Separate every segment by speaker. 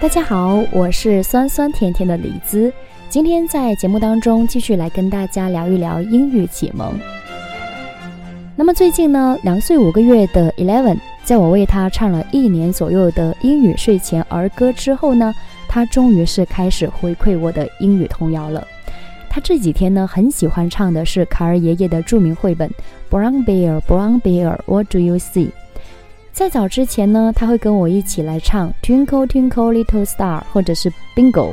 Speaker 1: 大家好，我是酸酸甜甜的李子。今天在节目当中继续来跟大家聊一聊英语启蒙。那么最近呢，两岁五个月的 Eleven，在我为他唱了一年左右的英语睡前儿歌之后呢，他终于是开始回馈我的英语童谣了。他这几天呢，很喜欢唱的是卡尔爷爷的著名绘本《Brown Bear, Brown Bear, What Do You See》。在早之前呢，他会跟我一起来唱《Twinkle Twinkle Little Star》或者是《Bingo》。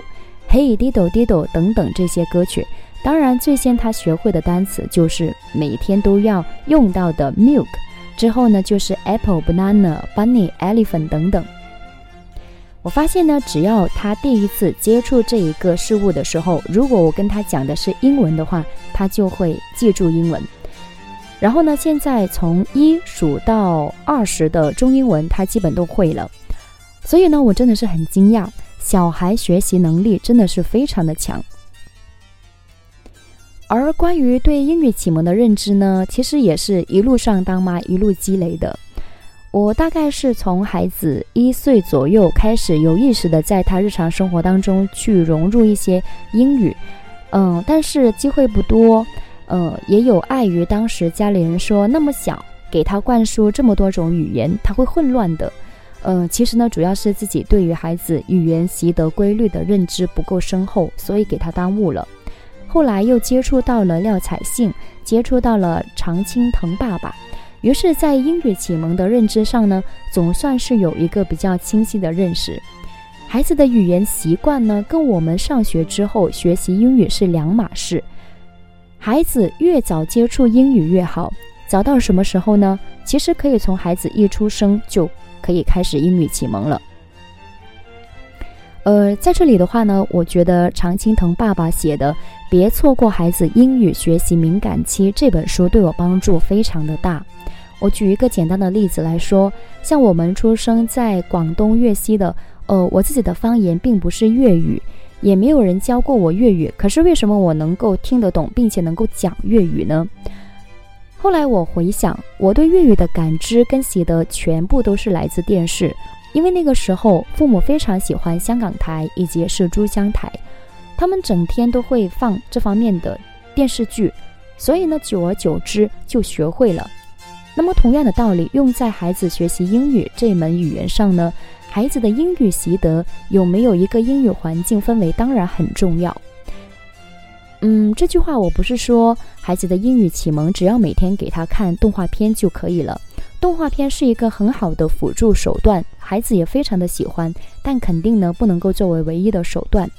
Speaker 1: Hey Diddle Diddle 等等这些歌曲，当然最先他学会的单词就是每天都要用到的 milk，之后呢就是 apple、banana、bunny、elephant 等等。我发现呢，只要他第一次接触这一个事物的时候，如果我跟他讲的是英文的话，他就会记住英文。然后呢，现在从一数到二十的中英文，他基本都会了。所以呢，我真的是很惊讶。小孩学习能力真的是非常的强，而关于对英语启蒙的认知呢，其实也是一路上当妈一路积累的。我大概是从孩子一岁左右开始有意识的在他日常生活当中去融入一些英语，嗯，但是机会不多，呃，也有碍于当时家里人说那么小给他灌输这么多种语言，他会混乱的。呃，其实呢，主要是自己对于孩子语言习得规律的认知不够深厚，所以给他耽误了。后来又接触到了廖彩杏，接触到了常青藤爸爸，于是，在英语启蒙的认知上呢，总算是有一个比较清晰的认识。孩子的语言习惯呢，跟我们上学之后学习英语是两码事。孩子越早接触英语越好，早到什么时候呢？其实可以从孩子一出生就。可以开始英语启蒙了。呃，在这里的话呢，我觉得常青藤爸爸写的《别错过孩子英语学习敏感期》这本书对我帮助非常的大。我举一个简单的例子来说，像我们出生在广东粤西的，呃，我自己的方言并不是粤语，也没有人教过我粤语，可是为什么我能够听得懂，并且能够讲粤语呢？后来我回想，我对粤语的感知跟习得全部都是来自电视，因为那个时候父母非常喜欢香港台以及是珠江台，他们整天都会放这方面的电视剧，所以呢，久而久之就学会了。那么同样的道理，用在孩子学习英语这门语言上呢，孩子的英语习得有没有一个英语环境氛围，当然很重要。嗯，这句话我不是说孩子的英语启蒙只要每天给他看动画片就可以了。动画片是一个很好的辅助手段，孩子也非常的喜欢，但肯定呢不能够作为唯一的手段。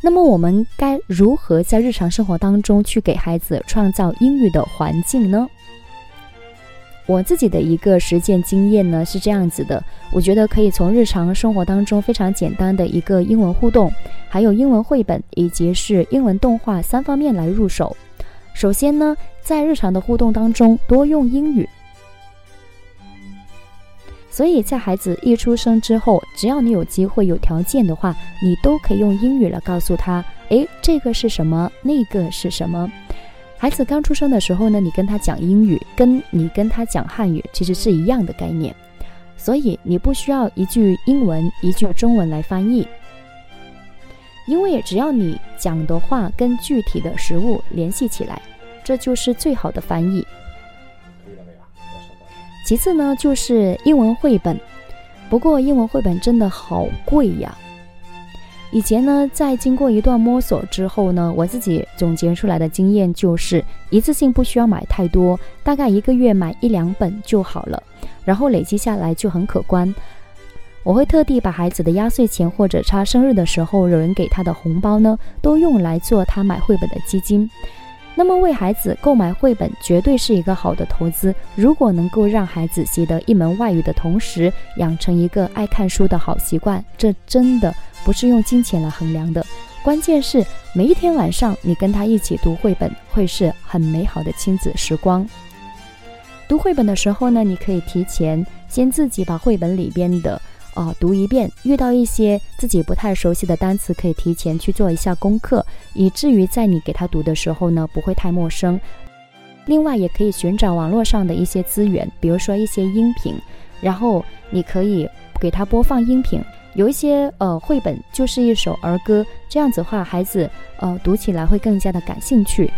Speaker 1: 那么我们该如何在日常生活当中去给孩子创造英语的环境呢？我自己的一个实践经验呢是这样子的，我觉得可以从日常生活当中非常简单的一个英文互动，还有英文绘本以及是英文动画三方面来入手。首先呢，在日常的互动当中多用英语，所以在孩子一出生之后，只要你有机会有条件的话，你都可以用英语来告诉他，诶，这个是什么，那个是什么。孩子刚出生的时候呢，你跟他讲英语，跟你跟他讲汉语其实是一样的概念，所以你不需要一句英文一句中文来翻译，因为只要你讲的话跟具体的食物联系起来，这就是最好的翻译。其次呢，就是英文绘本，不过英文绘本真的好贵呀。以前呢，在经过一段摸索之后呢，我自己总结出来的经验就是，一次性不需要买太多，大概一个月买一两本就好了，然后累积下来就很可观。我会特地把孩子的压岁钱或者他生日的时候有人给他的红包呢，都用来做他买绘本的基金。那么为孩子购买绘本绝对是一个好的投资。如果能够让孩子习得一门外语的同时，养成一个爱看书的好习惯，这真的不是用金钱来衡量的。关键是每一天晚上你跟他一起读绘本，会是很美好的亲子时光。读绘本的时候呢，你可以提前先自己把绘本里边的。啊，读一遍，遇到一些自己不太熟悉的单词，可以提前去做一下功课，以至于在你给他读的时候呢，不会太陌生。另外，也可以寻找网络上的一些资源，比如说一些音频，然后你可以给他播放音频。有一些呃绘本就是一首儿歌，这样子的话，孩子呃读起来会更加的感兴趣。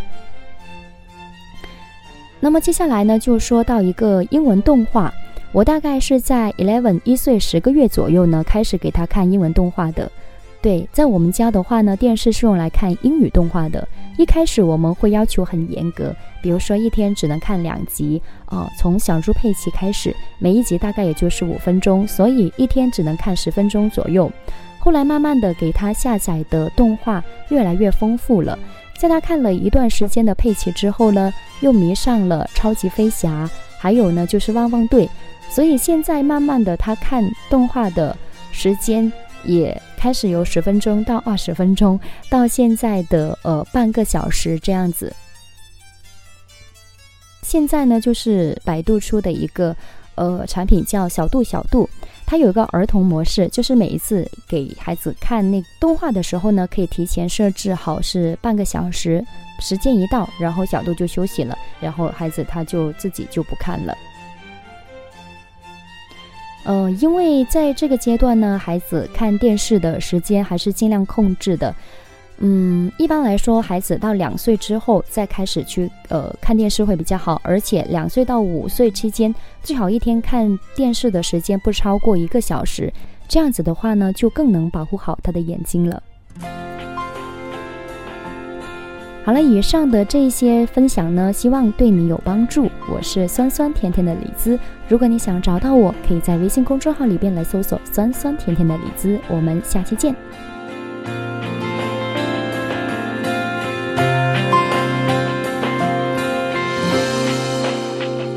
Speaker 1: 那么接下来呢，就说到一个英文动画。我大概是在 eleven 一岁十个月左右呢，开始给他看英文动画的。对，在我们家的话呢，电视是用来看英语动画的。一开始我们会要求很严格，比如说一天只能看两集，哦，从小猪佩奇开始，每一集大概也就是五分钟，所以一天只能看十分钟左右。后来慢慢的给他下载的动画越来越丰富了，在他看了一段时间的佩奇之后呢，又迷上了超级飞侠，还有呢就是汪汪队，所以现在慢慢的他看动画的时间。也开始由十分钟到二十分钟，到现在的呃半个小时这样子。现在呢，就是百度出的一个呃产品叫小度小度，它有一个儿童模式，就是每一次给孩子看那动画的时候呢，可以提前设置好是半个小时，时间一到，然后小度就休息了，然后孩子他就自己就不看了。呃，因为在这个阶段呢，孩子看电视的时间还是尽量控制的。嗯，一般来说，孩子到两岁之后再开始去呃看电视会比较好，而且两岁到五岁期间，最好一天看电视的时间不超过一个小时。这样子的话呢，就更能保护好他的眼睛了。好了，以上的这些分享呢，希望对你有帮助。我是酸酸甜甜的李子，如果你想找到我，可以在微信公众号里边来搜索“酸酸甜甜的李子”。我们下期见。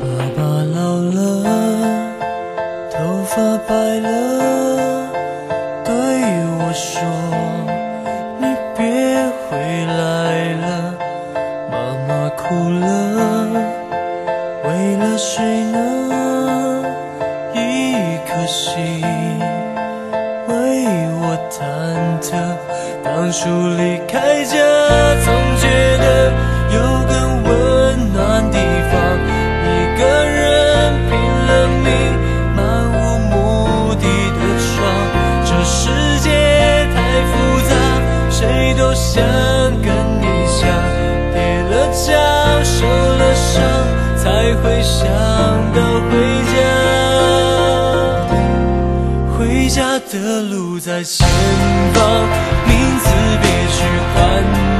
Speaker 2: 爸爸老了，头发白了，对我说。当初离开家，总觉得有个温暖地方。一个人拼了命，漫无目的的闯。这世界太复杂，谁都想跟你像。跌了跤，受了伤，才会想到回家。回家的路。在前方，名字别去换。